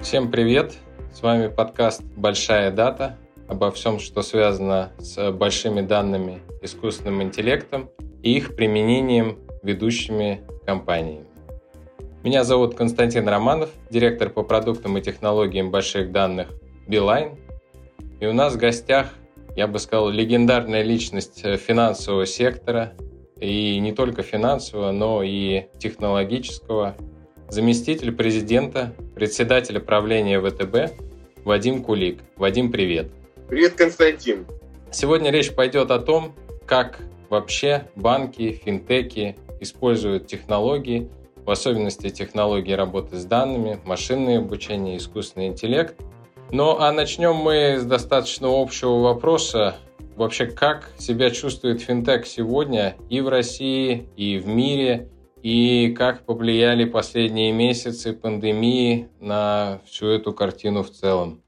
Всем привет! С вами подкаст «Большая дата» обо всем, что связано с большими данными, искусственным интеллектом и их применением ведущими компаниями. Меня зовут Константин Романов, директор по продуктам и технологиям больших данных Beeline. И у нас в гостях, я бы сказал, легендарная личность финансового сектора, и не только финансового, но и технологического, заместитель президента, председатель правления ВТБ Вадим Кулик. Вадим, привет. Привет, Константин. Сегодня речь пойдет о том, как вообще банки, финтеки используют технологии – в особенности технологии работы с данными, машинное обучение, искусственный интеллект. Ну а начнем мы с достаточно общего вопроса. Вообще, как себя чувствует финтех сегодня и в России, и в мире, и как повлияли последние месяцы пандемии на всю эту картину в целом?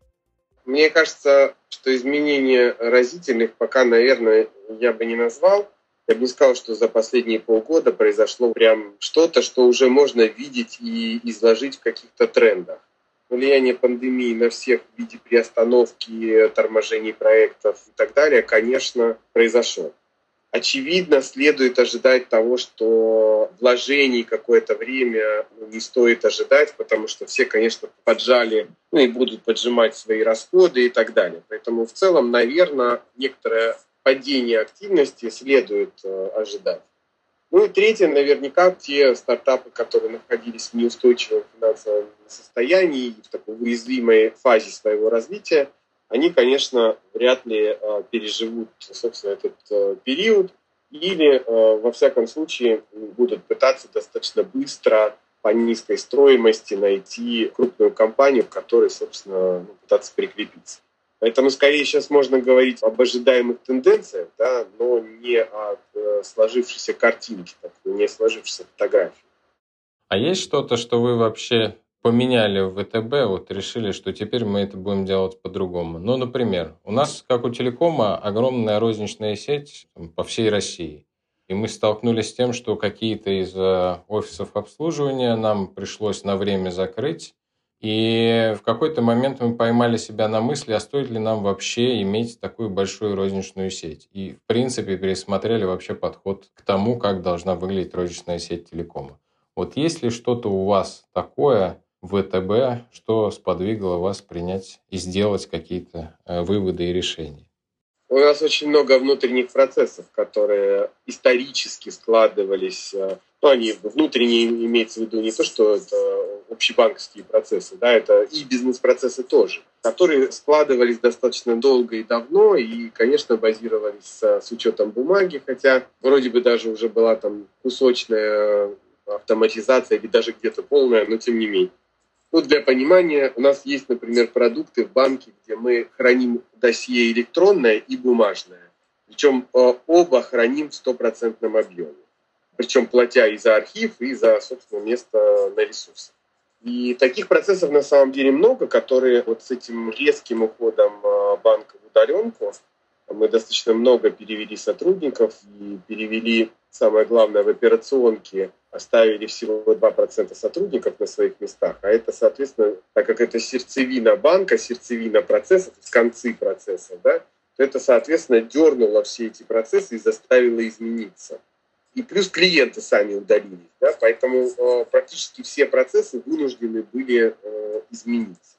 Мне кажется, что изменения разительных пока, наверное, я бы не назвал. Я бы не сказал, что за последние полгода произошло прям что-то, что уже можно видеть и изложить в каких-то трендах. Влияние пандемии на всех в виде приостановки, торможений проектов и так далее, конечно, произошло. Очевидно, следует ожидать того, что вложений какое-то время не стоит ожидать, потому что все, конечно, поджали, ну и будут поджимать свои расходы и так далее. Поэтому в целом, наверное, некоторая падения активности следует э, ожидать. Ну и третье, наверняка те стартапы, которые находились в неустойчивом финансовом состоянии и в такой уязвимой фазе своего развития, они, конечно, вряд ли э, переживут, собственно, этот э, период или, во всяком случае, будут пытаться достаточно быстро по низкой стоимости найти крупную компанию, к которой, собственно, ну, пытаться прикрепиться. Поэтому скорее сейчас можно говорить об ожидаемых тенденциях, да, но не о э, сложившейся картинке, так, не сложившейся фотографии. А есть что-то, что вы вообще поменяли в ВТБ, вот решили, что теперь мы это будем делать по-другому? Ну, например, у нас, как у телекома, огромная розничная сеть по всей России. И мы столкнулись с тем, что какие-то из э, офисов обслуживания нам пришлось на время закрыть, и в какой-то момент мы поймали себя на мысли, а стоит ли нам вообще иметь такую большую розничную сеть. И, в принципе, пересмотрели вообще подход к тому, как должна выглядеть розничная сеть телекома. Вот есть ли что-то у вас такое в ВТБ, что сподвигло вас принять и сделать какие-то э, выводы и решения? У нас очень много внутренних процессов, которые исторически складывались. Э, ну, они внутренние имеется в виду не то, что это общебанковские процессы, да, это и бизнес-процессы тоже, которые складывались достаточно долго и давно, и, конечно, базировались с, с учетом бумаги, хотя вроде бы даже уже была там кусочная автоматизация или даже где-то полная, но тем не менее. Ну, для понимания, у нас есть, например, продукты в банке, где мы храним досье электронное и бумажное. Причем э, оба храним в стопроцентном объеме. Причем платя и за архив, и за, собственно, место на ресурсах. И таких процессов на самом деле много, которые вот с этим резким уходом э, банка в удаленку мы достаточно много перевели сотрудников и перевели, самое главное, в операционке оставили всего 2% сотрудников на своих местах, а это, соответственно, так как это сердцевина банка, сердцевина процесса, то есть концы процесса, да, то это, соответственно, дернуло все эти процессы и заставило измениться. И плюс клиенты сами удалились, да, поэтому э, практически все процессы вынуждены были э, измениться.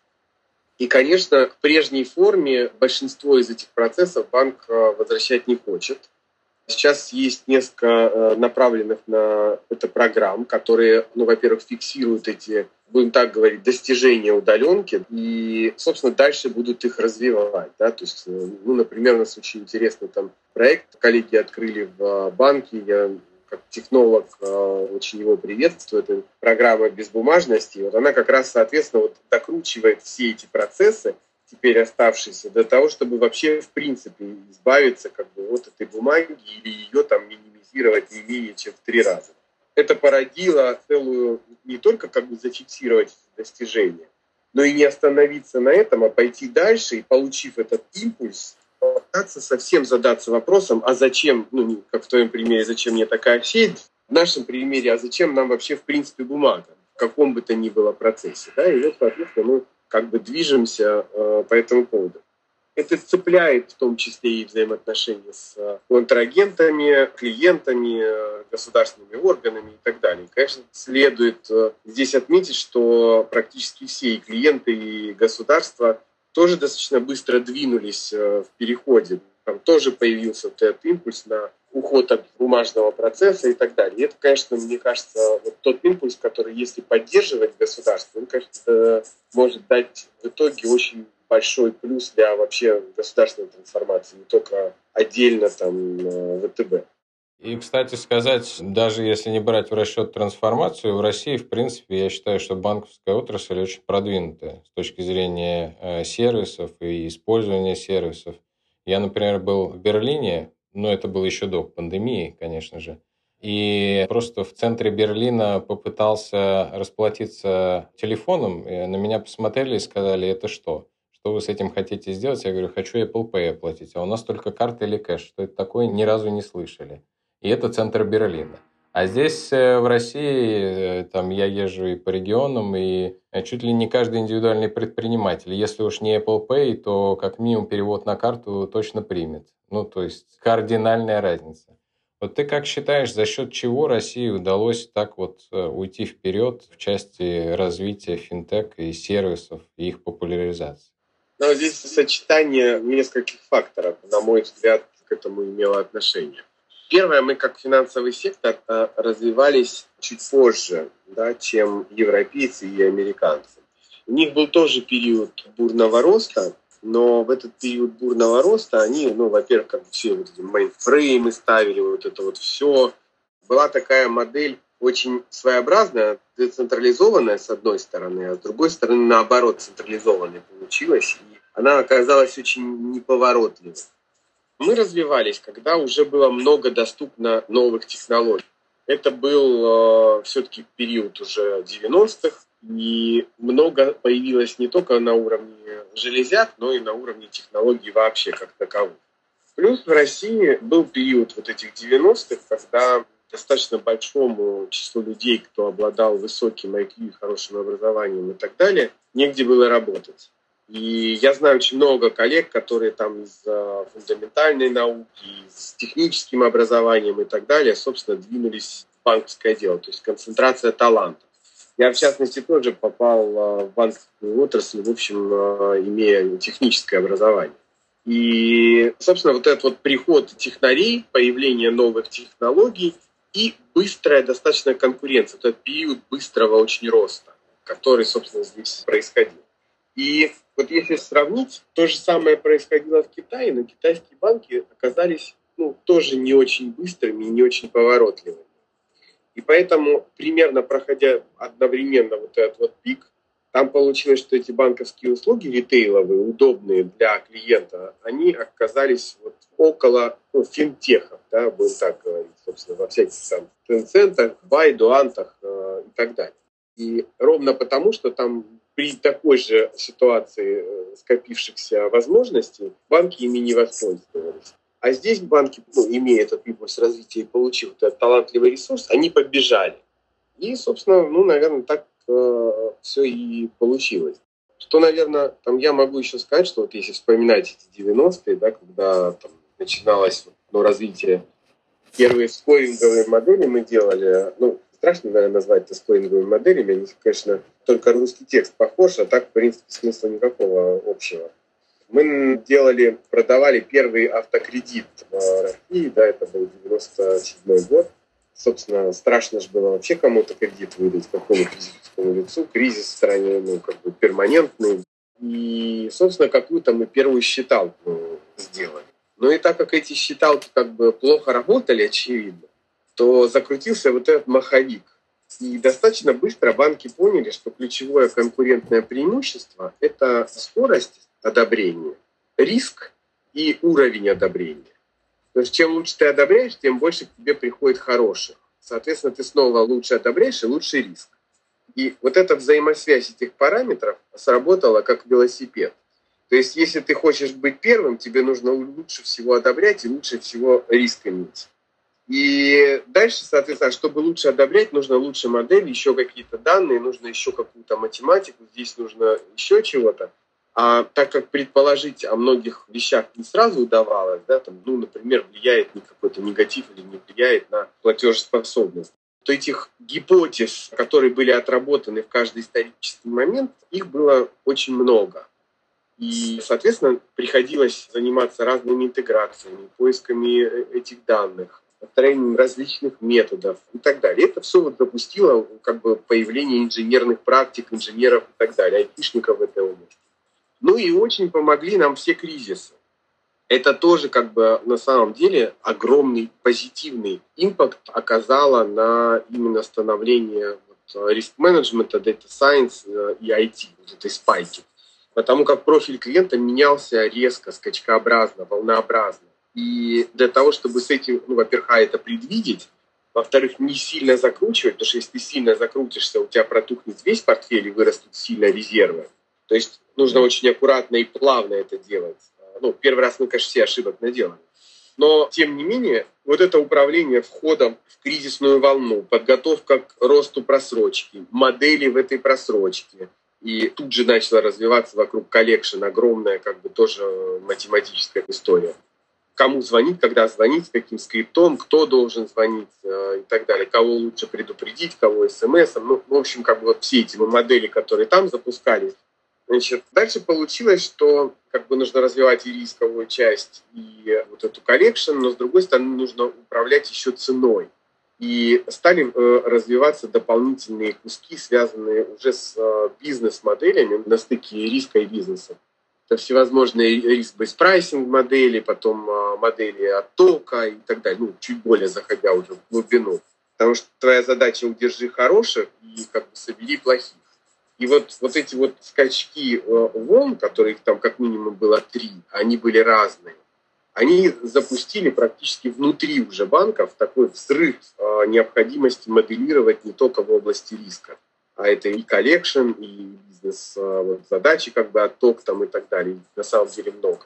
И, конечно, в прежней форме большинство из этих процессов банк э, возвращать не хочет. Сейчас есть несколько э, направленных на это программ, которые, ну, во-первых, фиксируют эти, будем так говорить, достижения удаленки и, собственно, дальше будут их развивать. Да? То есть, э, ну, например, у нас очень интересный там проект, коллеги открыли в банке, я как технолог очень его приветствую, это программа безбумажности. Вот она как раз, соответственно, вот докручивает все эти процессы, теперь оставшиеся, для того, чтобы вообще в принципе избавиться как бы от этой бумаги или ее там минимизировать не менее чем в три раза. Это породило целую не только как бы зафиксировать достижения, но и не остановиться на этом, а пойти дальше и, получив этот импульс, попытаться совсем задаться вопросом, а зачем, ну, как в твоем примере, зачем мне такая сеть, в нашем примере, а зачем нам вообще, в принципе, бумага, в каком бы то ни было процессе. Да? И вот, соответственно, мы как бы движемся э, по этому поводу. Это цепляет в том числе и взаимоотношения с э, контрагентами, клиентами, э, государственными органами и так далее. Конечно, следует здесь отметить, что практически все и клиенты, и государства тоже достаточно быстро двинулись в переходе. Там тоже появился вот этот импульс на уход от бумажного процесса и так далее. И это, конечно, мне кажется, вот тот импульс, который, если поддерживать государство, он, конечно, может дать в итоге очень большой плюс для вообще государственной трансформации, не только отдельно там э, ВТБ. И, кстати сказать, даже если не брать в расчет трансформацию, в России, в принципе, я считаю, что банковская отрасль очень продвинутая с точки зрения э, сервисов и использования сервисов. Я, например, был в Берлине, но это было еще до пандемии, конечно же. И просто в центре Берлина попытался расплатиться телефоном. И на меня посмотрели и сказали, это что? что вы с этим хотите сделать? Я говорю, хочу Apple Pay оплатить, а у нас только карта или кэш. Что это такое, ни разу не слышали. И это центр Берлина. А здесь э, в России э, там я езжу и по регионам, и э, чуть ли не каждый индивидуальный предприниматель, если уж не Apple Pay, то как минимум перевод на карту точно примет. Ну, то есть кардинальная разница. Вот ты как считаешь, за счет чего России удалось так вот уйти вперед в части развития финтех и сервисов и их популяризации? Но здесь сочетание нескольких факторов, на мой взгляд, к этому имело отношение. Первое, мы как финансовый сектор э, развивались чуть позже, да, чем европейцы и американцы. У них был тоже период бурного роста, но в этот период бурного роста они, ну, во-первых, как все вот эти мейнфреймы ставили, вот это вот все. Была такая модель очень своеобразная, децентрализованная с одной стороны, а с другой стороны, наоборот, централизованная получилась. И она оказалась очень неповоротливой. Мы развивались, когда уже было много доступно новых технологий. Это был э, все-таки период уже 90-х, и много появилось не только на уровне железяк, но и на уровне технологий вообще как таковых. Плюс в России был период вот этих 90-х, когда достаточно большому числу людей, кто обладал высоким IQ хорошим образованием и так далее, негде было работать. И я знаю очень много коллег, которые там из фундаментальной науки, с техническим образованием и так далее, собственно, двинулись в банковское дело, то есть концентрация талантов. Я, в частности, тоже попал а, в банковскую отрасль, в общем, а, имея техническое образование. И, собственно, вот этот вот приход технарей, появление новых технологий и быстрая достаточно конкуренция, это период быстрого очень роста, который, собственно, здесь происходил. И вот если сравнить, то же самое происходило в Китае, но китайские банки оказались ну, тоже не очень быстрыми и не очень поворотливыми. И поэтому, примерно проходя одновременно вот этот вот пик, там получилось, что эти банковские услуги ритейловые, удобные для клиента, они оказались вот около ну, финтехов, да, будем так говорить, собственно, во всяких там Tencent, Байдуантах э, и так далее. И ровно потому, что там при такой же ситуации э, скопившихся возможностей банки ими не воспользовались. А здесь банки, ну, имея этот импульс развития и получив этот талантливый ресурс, они побежали. И, собственно, ну, наверное, так э, все и получилось. Что, наверное, там я могу еще сказать, что вот если вспоминать эти 90-е, да, когда там начиналось ну, развитие, первые скоринговые модели мы делали, ну, страшно, наверное, назвать это скоринговыми моделями. Они, конечно, только русский текст похож, а так, в принципе, смысла никакого общего. Мы делали, продавали первый автокредит в России, да, это был 97 год. Собственно, страшно же было вообще кому-то кредит выдать, какому физическому лицу. Кризис в стране, ну, как бы перманентный. И, собственно, какую-то мы первую считалку сделали. Но и так как эти считалки как бы плохо работали, очевидно, то закрутился вот этот маховик. И достаточно быстро банки поняли, что ключевое конкурентное преимущество – это скорость одобрения, риск и уровень одобрения. То есть чем лучше ты одобряешь, тем больше к тебе приходит хороших. Соответственно, ты снова лучше одобряешь и лучше риск. И вот эта взаимосвязь этих параметров сработала как велосипед. То есть, если ты хочешь быть первым, тебе нужно лучше всего одобрять и лучше всего риск иметь. И дальше, соответственно, чтобы лучше одобрять, нужно лучше модель, еще какие-то данные, нужно еще какую-то математику, здесь нужно еще чего-то. А так как предположить о многих вещах не сразу удавалось, да, там, ну, например, влияет ли какой-то негатив или не влияет на платежеспособность, то этих гипотез, которые были отработаны в каждый исторический момент, их было очень много. И, соответственно, приходилось заниматься разными интеграциями, поисками э, этих данных, построением различных методов и так далее. Это все вот допустило как бы появление инженерных практик, инженеров и так далее, айтишников в этой области. Ну и очень помогли нам все кризисы. Это тоже как бы на самом деле огромный позитивный импакт оказало на именно становление риск-менеджмента, data science э, и IT, вот этой спайки. Потому как профиль клиента менялся резко, скачкообразно, волнообразно. И для того, чтобы с этим, ну, во-первых, а, это предвидеть, во-вторых, не сильно закручивать, потому что если ты сильно закрутишься, у тебя протухнет весь портфель и вырастут сильно резервы. То есть нужно очень аккуратно и плавно это делать. Ну, первый раз мы, конечно, все ошибок наделали. Но, тем не менее, вот это управление входом в кризисную волну, подготовка к росту просрочки, модели в этой просрочке, и тут же начала развиваться вокруг collection огромная, как бы тоже математическая история. Кому звонить, когда звонить, каким скриптом, кто должен звонить э, и так далее, кого лучше предупредить, кого смс. Ну, в общем, как бы вот все эти модели, которые там запускались, Значит, дальше получилось, что как бы нужно развивать и рисковую часть, и вот эту collection, но с другой стороны нужно управлять еще ценой. И стали э, развиваться дополнительные куски, связанные уже с э, бизнес-моделями на стыке риска и бизнеса. Всевозможные риск-based прайсинг модели, потом э, модели оттока и так далее, ну, чуть более заходя уже в глубину. Потому что твоя задача удержи хороших и как бы собери плохих. И вот, вот эти вот скачки э, волн, которых там как минимум было три, они были разные. Они запустили практически внутри уже банков такой взрыв э, необходимости моделировать не только в области риска, а это и collection, и бизнес-задачи, э, как бы отток там и так далее. На самом деле много.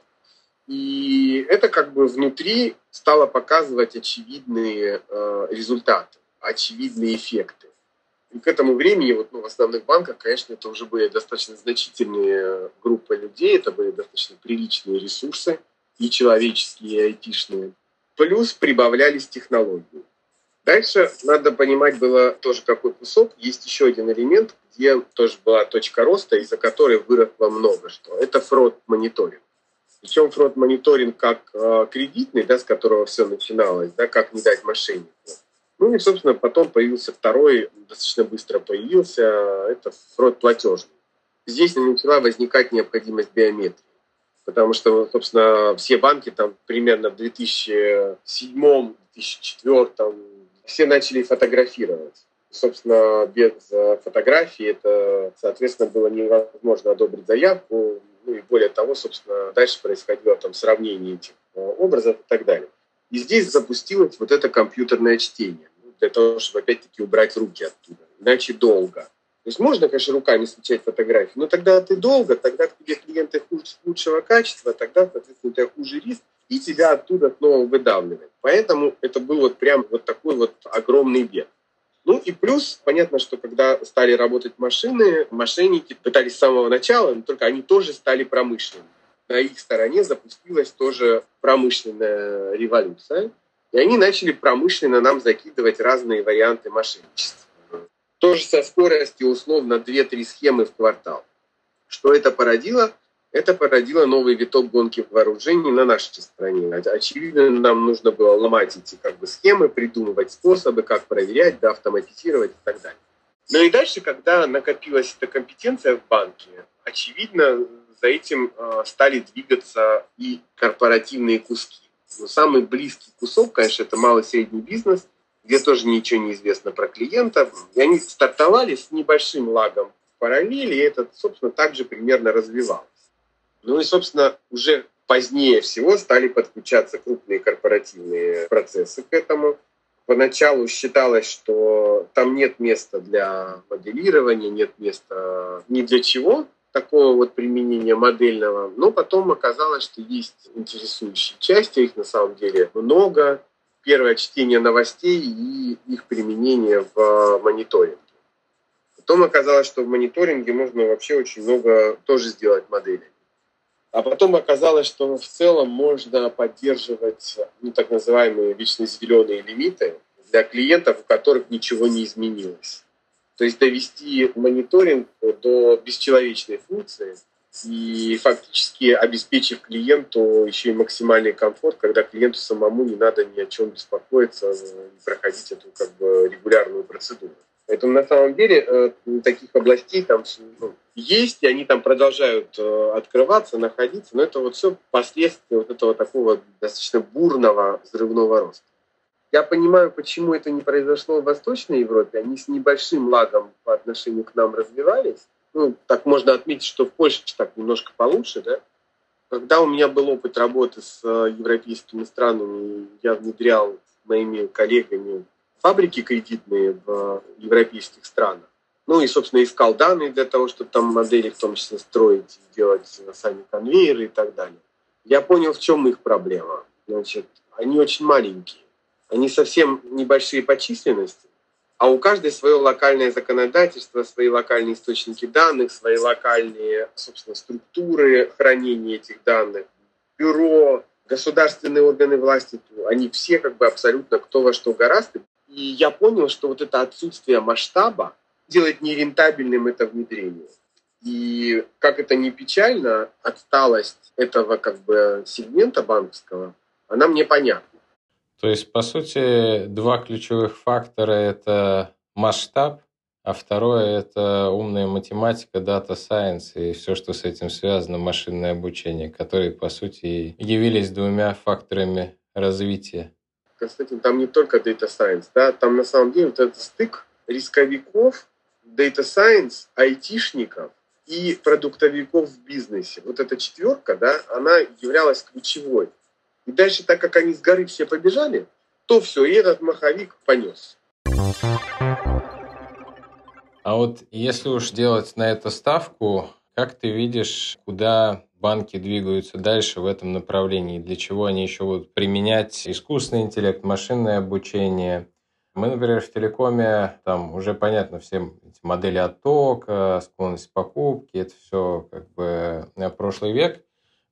И это как бы внутри стало показывать очевидные результаты, очевидные эффекты. И к этому времени вот, ну, в основных банках, конечно, это уже были достаточно значительные группы людей, это были достаточно приличные ресурсы, и человеческие, и айтишные. Плюс прибавлялись технологии. Дальше надо понимать было тоже какой кусок. Есть еще один элемент, где тоже была точка роста, из-за которой выросло много что. Это фрод-мониторинг. Причем фрод-мониторинг как э, кредитный, да, с которого все начиналось, да, как не дать мошеннику ну и, собственно, потом появился второй, достаточно быстро появился, это фрод платежный. Здесь начала возникать необходимость биометрии, потому что, собственно, все банки там примерно в 2007-2004 все начали фотографировать. Собственно, без фотографии это, соответственно, было невозможно одобрить заявку. Ну и более того, собственно, дальше происходило там сравнение этих э, образов и так далее. И здесь запустилось вот это компьютерное чтение, ну, для того, чтобы опять-таки убрать руки оттуда, иначе долго. То есть можно, конечно, руками скачать фотографии, но тогда ты долго, тогда тебе клиенты лучшего качества, тогда, соответственно, у тебя хуже риск, и тебя оттуда снова выдавливает. Поэтому это был вот прям вот такой вот огромный бег. Ну и плюс, понятно, что когда стали работать машины, мошенники пытались с самого начала, но только они тоже стали промышленными на их стороне запустилась тоже промышленная революция, и они начали промышленно нам закидывать разные варианты мошенничества. Тоже со скоростью условно 2-3 схемы в квартал. Что это породило? Это породило новый виток гонки вооружений на нашей стране. Очевидно, нам нужно было ломать эти как бы, схемы, придумывать способы, как проверять, да, автоматизировать и так далее. Ну и дальше, когда накопилась эта компетенция в банке, очевидно, за этим э, стали двигаться и корпоративные куски. Но самый близкий кусок, конечно, это малый и средний бизнес, где тоже ничего не известно про клиента. И они стартовали с небольшим лагом в параллели, и это, собственно, также примерно развивалось. Ну и, собственно, уже позднее всего стали подключаться крупные корпоративные процессы к этому. Поначалу считалось, что там нет места для моделирования, нет места ни для чего, такого вот применения модельного. Но потом оказалось, что есть интересующие части, их на самом деле много. Первое чтение новостей и их применение в мониторинге. Потом оказалось, что в мониторинге можно вообще очень много тоже сделать моделей. А потом оказалось, что в целом можно поддерживать ну, так называемые вечно зеленые лимиты для клиентов, у которых ничего не изменилось. То есть довести мониторинг до бесчеловечной функции и фактически обеспечив клиенту еще и максимальный комфорт, когда клиенту самому не надо ни о чем беспокоиться проходить эту как бы регулярную процедуру. Поэтому на самом деле э, таких областей там ну, есть, и они там продолжают э, открываться, находиться, но это вот все последствия вот этого такого достаточно бурного взрывного роста. Я понимаю, почему это не произошло в Восточной Европе. Они с небольшим лагом по отношению к нам развивались. Ну, так можно отметить, что в Польше так немножко получше, да. Когда у меня был опыт работы с э, европейскими странами, я внедрял моими коллегами фабрики кредитные в европейских странах. Ну и, собственно, искал данные для того, чтобы там модели в том числе строить, делать сами конвейеры и так далее. Я понял, в чем их проблема. Значит, они очень маленькие. Они совсем небольшие по численности, а у каждой свое локальное законодательство, свои локальные источники данных, свои локальные, собственно, структуры хранения этих данных, бюро, государственные органы власти, они все как бы абсолютно кто во что гораст. И я понял, что вот это отсутствие масштаба делает нерентабельным это внедрение. И как это не печально, отсталость этого как бы сегмента банковского, она мне понятна. То есть, по сути, два ключевых фактора – это масштаб, а второе – это умная математика, дата сайенс и все, что с этим связано, машинное обучение, которые, по сути, явились двумя факторами развития Константин, там не только Data Science, да, там на самом деле вот этот стык рисковиков, Data Science, айтишников и продуктовиков в бизнесе. Вот эта четверка, да, она являлась ключевой. И дальше, так как они с горы все побежали, то все, и этот маховик понес. А вот если уж делать на это ставку, как ты видишь, куда банки двигаются дальше в этом направлении, для чего они еще будут применять искусственный интеллект, машинное обучение. Мы, например, в телекоме, там уже понятно всем эти модели оттока, склонность покупки, это все как бы прошлый век.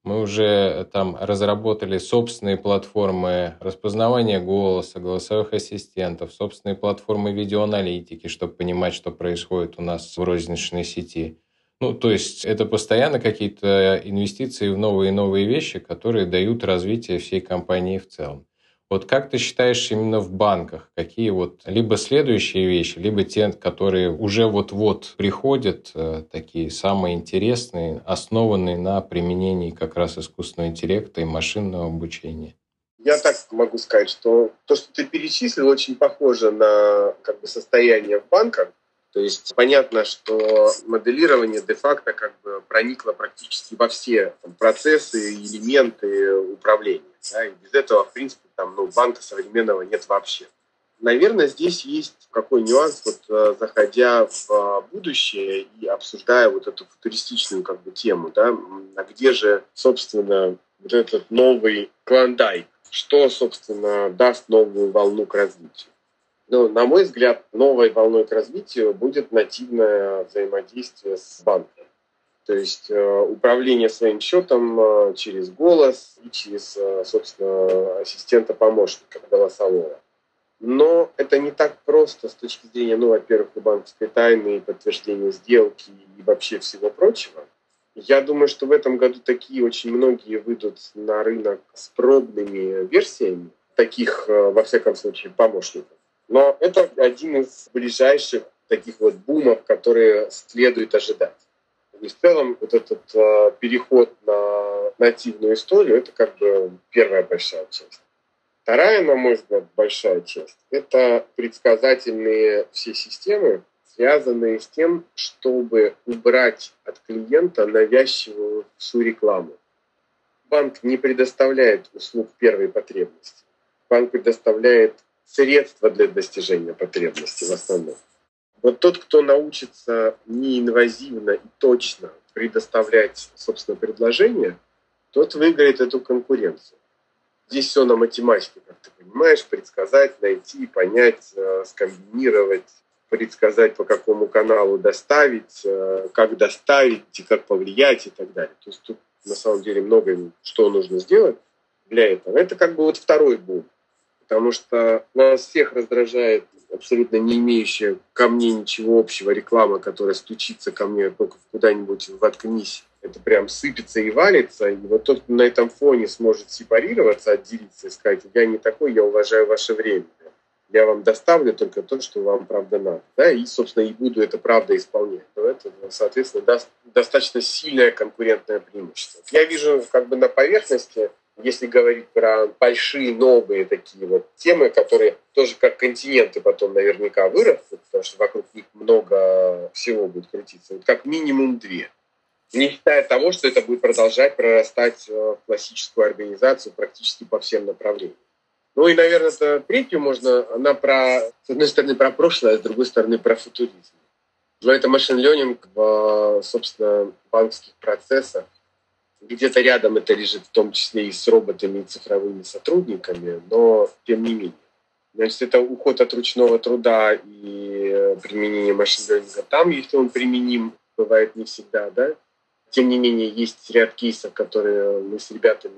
Мы уже там разработали собственные платформы распознавания голоса, голосовых ассистентов, собственные платформы видеоаналитики, чтобы понимать, что происходит у нас в розничной сети. Ну, то есть это постоянно какие-то инвестиции в новые и новые вещи, которые дают развитие всей компании в целом. Вот как ты считаешь именно в банках, какие вот либо следующие вещи, либо те, которые уже вот-вот приходят, э, такие самые интересные, основанные на применении как раз искусственного интеллекта и машинного обучения? Я так могу сказать, что то, что ты перечислил, очень похоже на как бы, состояние в банках. То есть понятно, что моделирование де-факто как бы проникло практически во все там, процессы, элементы управления. Да, и без этого, в принципе, там, ну, банка современного нет вообще. Наверное, здесь есть какой нюанс, вот э, заходя в а, будущее и обсуждая вот эту футуристичную как бы тему, да, а где же, собственно, вот этот новый клондайк, что, собственно, даст новую волну к развитию. Ну, на мой взгляд, новой волной к развитию будет нативное взаимодействие с банком. То есть э, управление своим счетом э, через голос и через, э, собственно, ассистента-помощника голосового. Но это не так просто с точки зрения, ну, во-первых, и банковской тайны, и подтверждения сделки, и вообще всего прочего. Я думаю, что в этом году такие очень многие выйдут на рынок с пробными версиями таких, во всяком случае, помощников. Но это один из ближайших таких вот бумов, которые следует ожидать. И в целом вот этот э, переход на нативную историю – это как бы первая большая часть. Вторая, на мой взгляд, большая часть – это предсказательные все системы, связанные с тем, чтобы убрать от клиента навязчивую всю рекламу. Банк не предоставляет услуг первой потребности. Банк предоставляет средства для достижения потребности в основном. Вот тот, кто научится неинвазивно и точно предоставлять, собственно, предложение, тот выиграет эту конкуренцию. Здесь все на математике, как ты понимаешь, предсказать, найти, понять, э, скомбинировать, предсказать, по какому каналу доставить, э, как доставить, и как повлиять и так далее. То есть тут на самом деле много что нужно сделать для этого. Это как бы вот второй бум. Потому что нас всех раздражает абсолютно не имеющая ко мне ничего общего реклама, которая стучится ко мне только куда-нибудь воткнись. Это прям сыпется и валится. И вот тот, кто на этом фоне сможет сепарироваться, отделиться и сказать, я не такой, я уважаю ваше время я вам доставлю только то, что вам правда надо. Да, и, собственно, и буду это правда исполнять. То это, соответственно, даст достаточно сильное конкурентное преимущество. Я вижу как бы на поверхности, если говорить про большие новые такие вот темы, которые тоже как континенты потом наверняка вырастут, потому что вокруг них много всего будет крутиться, вот как минимум две. Не считая того, что это будет продолжать прорастать в классическую организацию практически по всем направлениям. Ну и, наверное, это третью можно, она про, с одной стороны, про прошлое, а с другой стороны, про футуризм. Но это машин ленинг в, собственно, банковских процессах. Где-то рядом это лежит в том числе и с роботами и цифровыми сотрудниками, но тем не менее. Значит, это уход от ручного труда и применение машин ленинга там, если он применим, бывает не всегда, да. Тем не менее, есть ряд кейсов, которые мы с ребятами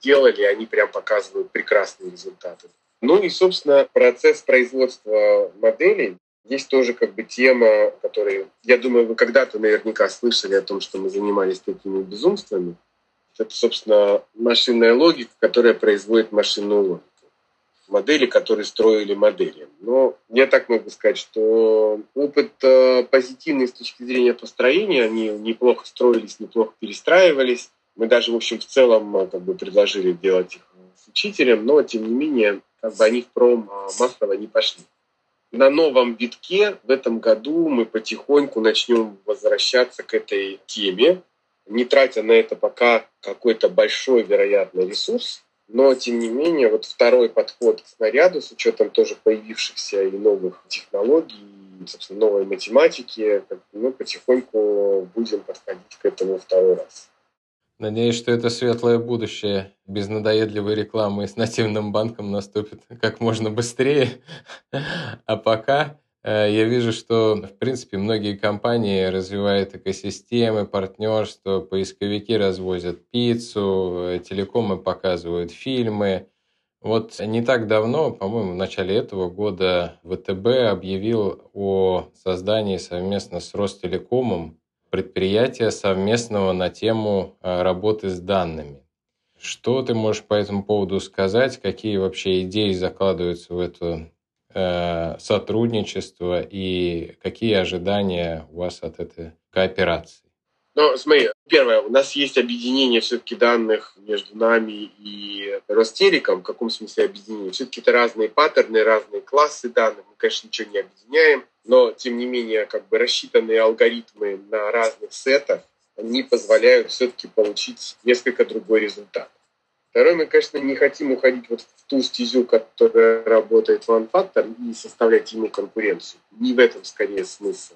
делали, они прям показывают прекрасные результаты. Ну и, собственно, процесс производства моделей. Здесь тоже как бы тема, которая, я думаю, вы когда-то наверняка слышали о том, что мы занимались такими безумствами. Это, собственно, машинная логика, которая производит машинную логику. Модели, которые строили модели. Но я так могу сказать, что опыт э, позитивный с точки зрения построения, они неплохо строились, неплохо перестраивались. Мы даже, в общем, в целом э, как бы предложили делать их с учителем, но, тем не менее, как бы они в пром э, массово не пошли. На новом витке в этом году мы потихоньку начнем возвращаться к этой теме, не тратя на это пока какой-то большой, вероятно, ресурс, но, тем не менее, вот второй подход к снаряду с учетом тоже появившихся и новых технологий, и, собственно, новой математики, мы потихоньку будем подходить к этому второй раз. Надеюсь, что это светлое будущее без надоедливой рекламы с нативным банком наступит как можно быстрее. А пока я вижу, что, в принципе, многие компании развивают экосистемы, партнерства, поисковики развозят пиццу, э, телекомы показывают фильмы. Вот не так давно, по-моему, в начале этого года ВТБ объявил о создании совместно с Ростелекомом предприятия совместного на тему э, работы с данными. Что ты можешь по этому поводу сказать? Какие вообще идеи закладываются в это э, сотрудничество и какие ожидания у вас от этой кооперации? Ну, смотри, первое, у нас есть объединение все-таки данных между нами и Ростелеком. В каком смысле объединение? Все-таки это разные паттерны, разные классы данных. Мы, конечно, ничего не объединяем, но, тем не менее, как бы рассчитанные алгоритмы на разных сетах, они позволяют все-таки получить несколько другой результат. Второе, мы, конечно, не хотим уходить вот в ту стезю, которая работает в OneFactor, и составлять ему конкуренцию. Не в этом, скорее, смысл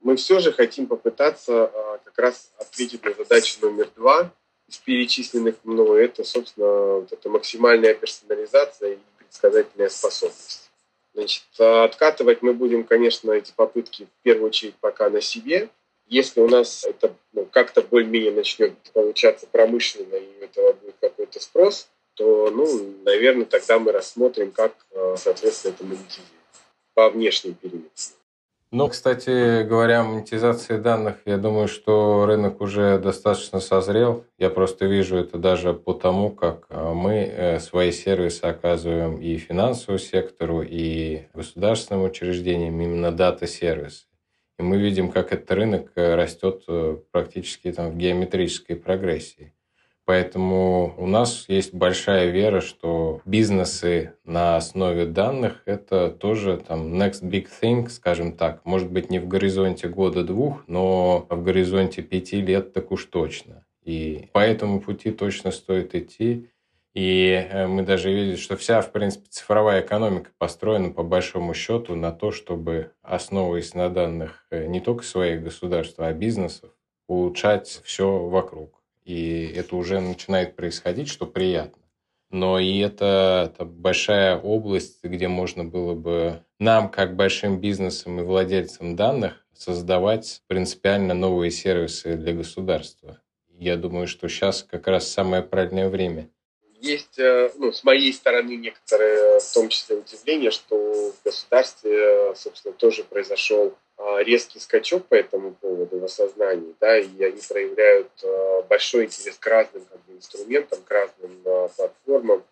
мы все же хотим попытаться а, как раз ответить на задачу номер два из перечисленных мной. Это, собственно, вот эта максимальная персонализация и предсказательная способность. Значит, откатывать мы будем, конечно, эти попытки в первую очередь пока на себе. Если у нас это ну, как-то более-менее начнет получаться промышленно, и у этого будет какой-то спрос, то, ну, наверное, тогда мы рассмотрим, как, а, соответственно, это монетизировать по внешней периметру. Ну, кстати говоря, монетизации данных, я думаю, что рынок уже достаточно созрел. Я просто вижу это даже по тому, как э, мы э, свои сервисы оказываем и финансовому сектору, и государственным учреждениям, именно дата-сервисы. И мы видим, как этот рынок э, растет практически там, в геометрической прогрессии. Поэтому у нас есть большая вера, что бизнесы на основе данных – это тоже там next big thing, скажем так. Может быть, не в горизонте года-двух, но в горизонте пяти лет так уж точно. И по этому пути точно стоит идти. И э, мы даже видели, что вся, в принципе, цифровая экономика построена по большому счету на то, чтобы, основываясь на данных э, не только своих государств, а бизнесов, улучшать все вокруг. И это уже начинает происходить, что приятно. Но и это, это большая область, где можно было бы нам, как большим бизнесом и владельцам данных, создавать принципиально новые сервисы для государства. Я думаю, что сейчас как раз самое правильное время. Есть, э, ну, с моей стороны, некоторые, в том числе, удивление, что в государстве, собственно, тоже произошел а, резкий скачок по этому поводу в осознании, да, и они проявляют большой интерес к разным как бы, инструментам, к разным платформам.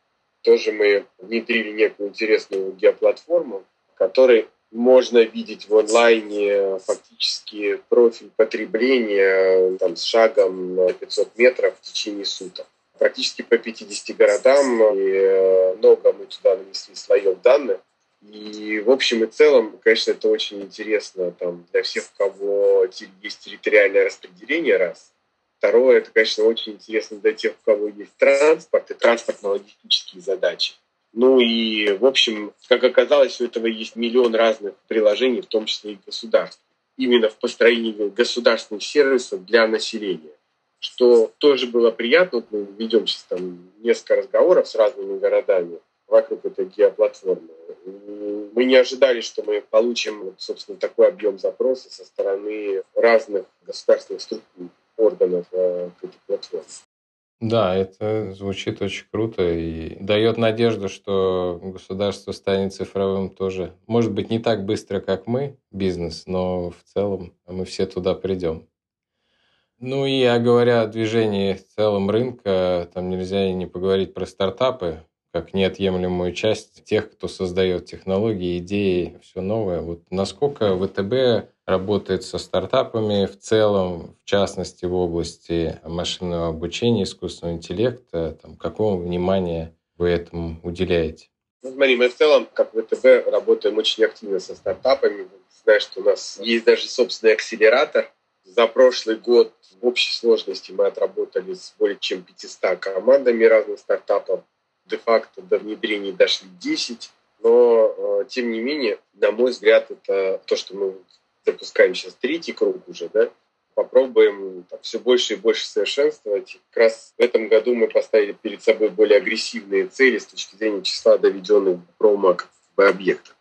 Тоже мы внедрили некую интересную геоплатформу, которой можно видеть в онлайне фактически профиль потребления там, с шагом 500 метров в течение суток. Практически по 50 городам, и э, много мы туда нанесли слоев данных. И в общем и целом, конечно, это очень интересно там, для всех, у кого есть территориальное распределение, раз. Второе, это, конечно, очень интересно для тех, у кого есть транспорт и транспортно-логистические задачи. Ну и, в общем, как оказалось, у этого есть миллион разных приложений, в том числе и государств. Именно в построении государственных сервисов для населения. Что тоже было приятно. Вот мы ведем сейчас там несколько разговоров с разными городами вокруг этой геоплатформы. Мы не ожидали, что мы получим, собственно, такой объем запроса со стороны разных государственных структур, органов э, к этой платформе. Да, это звучит очень круто и дает надежду, что государство станет цифровым тоже. Может быть, не так быстро, как мы, бизнес, но в целом мы все туда придем. Ну и а говоря о движении в целом рынка, там нельзя и не поговорить про стартапы, как неотъемлемую часть тех, кто создает технологии, идеи, все новое. Вот насколько ВТБ работает со стартапами в целом, в частности в области машинного обучения, искусственного интеллекта, там, какого внимания вы этому уделяете? Ну, смотри, мы в целом, как ВТБ, работаем очень активно со стартапами. Знаешь, что у нас есть даже собственный акселератор. За прошлый год в общей сложности мы отработали с более чем 500 командами разных стартапов де-факто до внедрения дошли 10, но э, тем не менее, на мой взгляд, это то, что мы запускаем сейчас третий круг уже, да, попробуем там, все больше и больше совершенствовать. Как раз в этом году мы поставили перед собой более агрессивные цели с точки зрения числа доведенных промо объектов.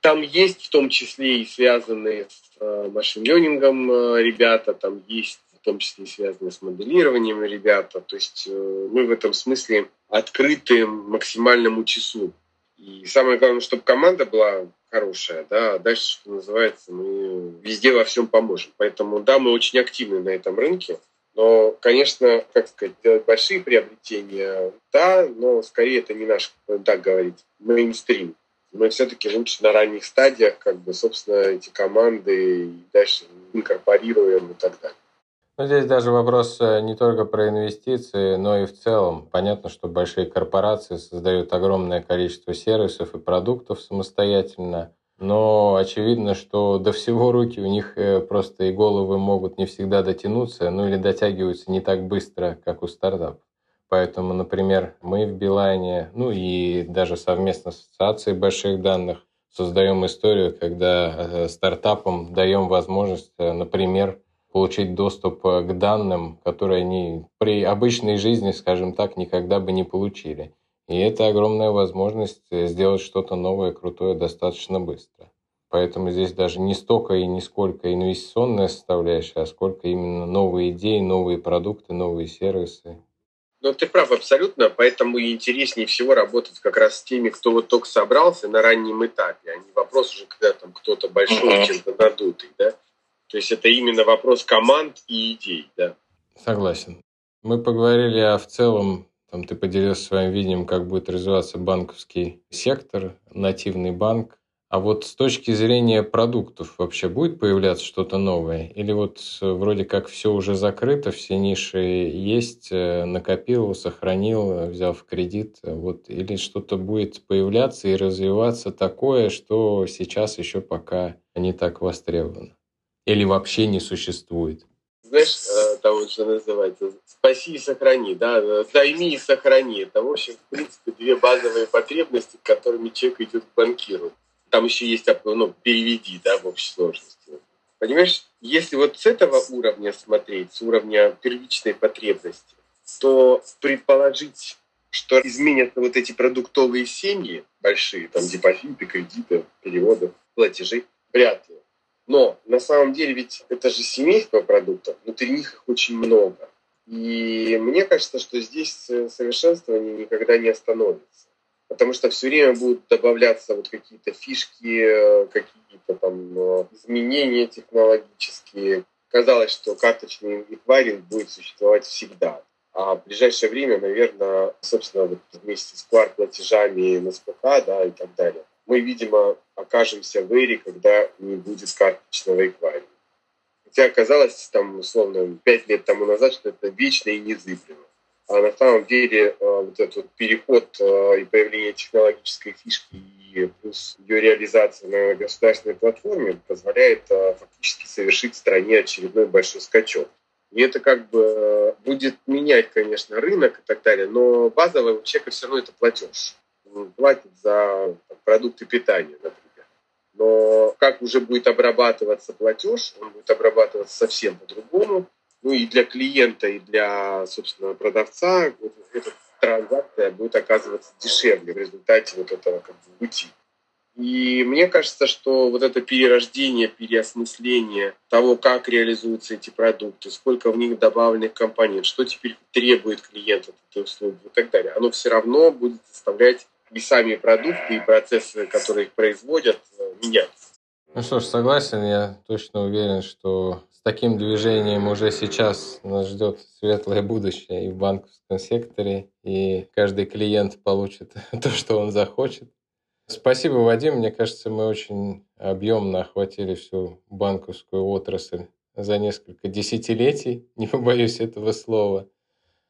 Там есть в том числе и связанные с машин-ленингом э, ребята, там есть в том числе связанные с моделированием ребята. То есть э, мы в этом смысле открыты максимальному числу. И самое главное, чтобы команда была хорошая, да, а дальше, что называется, мы везде во всем поможем. Поэтому, да, мы очень активны на этом рынке. Но, конечно, как сказать, делать большие приобретения, да, но скорее это не наш, так говорить, мейнстрим. Мы все-таки лучше на ранних стадиях, как бы, собственно, эти команды и дальше инкорпорируем и так далее. Ну, здесь даже вопрос э, не только про инвестиции, но и в целом. Понятно, что большие корпорации создают огромное количество сервисов и продуктов самостоятельно, но очевидно, что до всего руки у них э, просто и головы могут не всегда дотянуться, ну или дотягиваются не так быстро, как у стартапов. Поэтому, например, мы в Билайне, ну и даже совместно с Ассоциацией больших данных создаем историю, когда э, стартапам даем возможность, например, получить доступ э, к данным, которые они при обычной жизни, скажем так, никогда бы не получили. И это огромная возможность э, сделать что-то новое, крутое достаточно быстро. Поэтому здесь даже не столько и не сколько инвестиционная составляющая, а сколько именно новые идеи, новые продукты, новые сервисы. Ну, ты прав абсолютно, поэтому и интереснее всего работать как раз с теми, кто вот только собрался на раннем этапе, а не вопрос уже, когда там кто-то большой, uh-huh. чем-то надутый, да. То есть это именно вопрос команд и идей, да. Согласен. Мы поговорили о в целом, там ты поделился своим видением, как будет развиваться банковский сектор, нативный банк. А вот с точки зрения продуктов вообще будет появляться что-то новое? Или вот вроде как все уже закрыто, все ниши есть, э, накопил, сохранил, взял в кредит, вот, или что-то будет появляться и развиваться такое, что сейчас еще пока не так востребовано? Или вообще не существует? Знаешь, э, там что называется, спаси и сохрани, да, займи и сохрани. Это, в общем, в принципе, две базовые потребности, которыми человек идет к банкиру. Там еще есть, ну, переведи, да, в общей сложности. Понимаешь, если вот с этого уровня смотреть, с уровня первичной потребности, то предположить, что изменятся вот эти продуктовые семьи большие, там депозиты, кредиты, переводы, платежи, вряд ли. Но на самом деле ведь это же семейство продуктов, внутри них их очень много. И мне кажется, что здесь совершенствование никогда не остановится. Потому что все время будут добавляться вот какие-то фишки, какие-то там э, изменения технологические. Казалось, что карточный эквайринг будет существовать всегда. А в ближайшее время, наверное, собственно, вот вместе с QR-платежами на СПК да, и так далее, мы, видимо, окажемся в эре, когда не будет карточного эквайринга. Хотя оказалось, там, условно, пять лет тому назад, что это вечно и незыблемо. А на самом деле э, вот этот переход э, и появление технологической фишки и плюс ее реализация на государственной платформе позволяет э, фактически совершить стране очередной большой скачок. И это как бы будет менять, конечно, рынок и так далее, но базовый у человека все равно это платеж. Он платит за продукты питания, например. Но как уже будет обрабатываться платеж, он будет обрабатываться совсем по-другому. Ну и для клиента, и для, собственно, продавца вот эта транзакция будет оказываться дешевле в результате вот этого как бы пути. И мне кажется, что вот это перерождение, переосмысление того, как реализуются эти продукты, сколько в них добавленных компонент, что теперь требует клиент от этой услуги и так далее, оно все равно будет заставлять и сами продукты, и процессы, которые их производят, э, меняться. Ну что ж, согласен, я точно уверен, что таким движением уже сейчас нас ждет светлое будущее и в банковском секторе, и каждый клиент получит то, что он захочет. Спасибо, Вадим. Мне кажется, мы очень объемно охватили всю банковскую отрасль за несколько десятилетий, не побоюсь этого слова.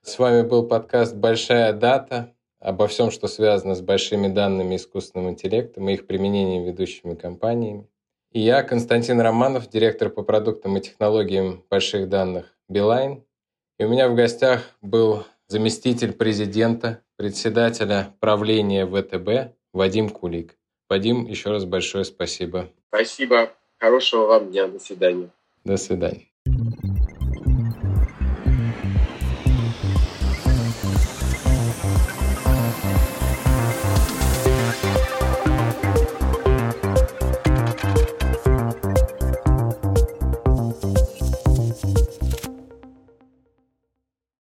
С вами был подкаст «Большая дата» обо всем, что связано с большими данными искусственным интеллектом и их применением ведущими компаниями. И я, Константин Романов, директор по продуктам и технологиям больших данных Билайн. И у меня в гостях был заместитель президента, председателя правления ВТБ Вадим Кулик. Вадим, еще раз большое спасибо. Спасибо. Хорошего вам дня. До свидания. До свидания.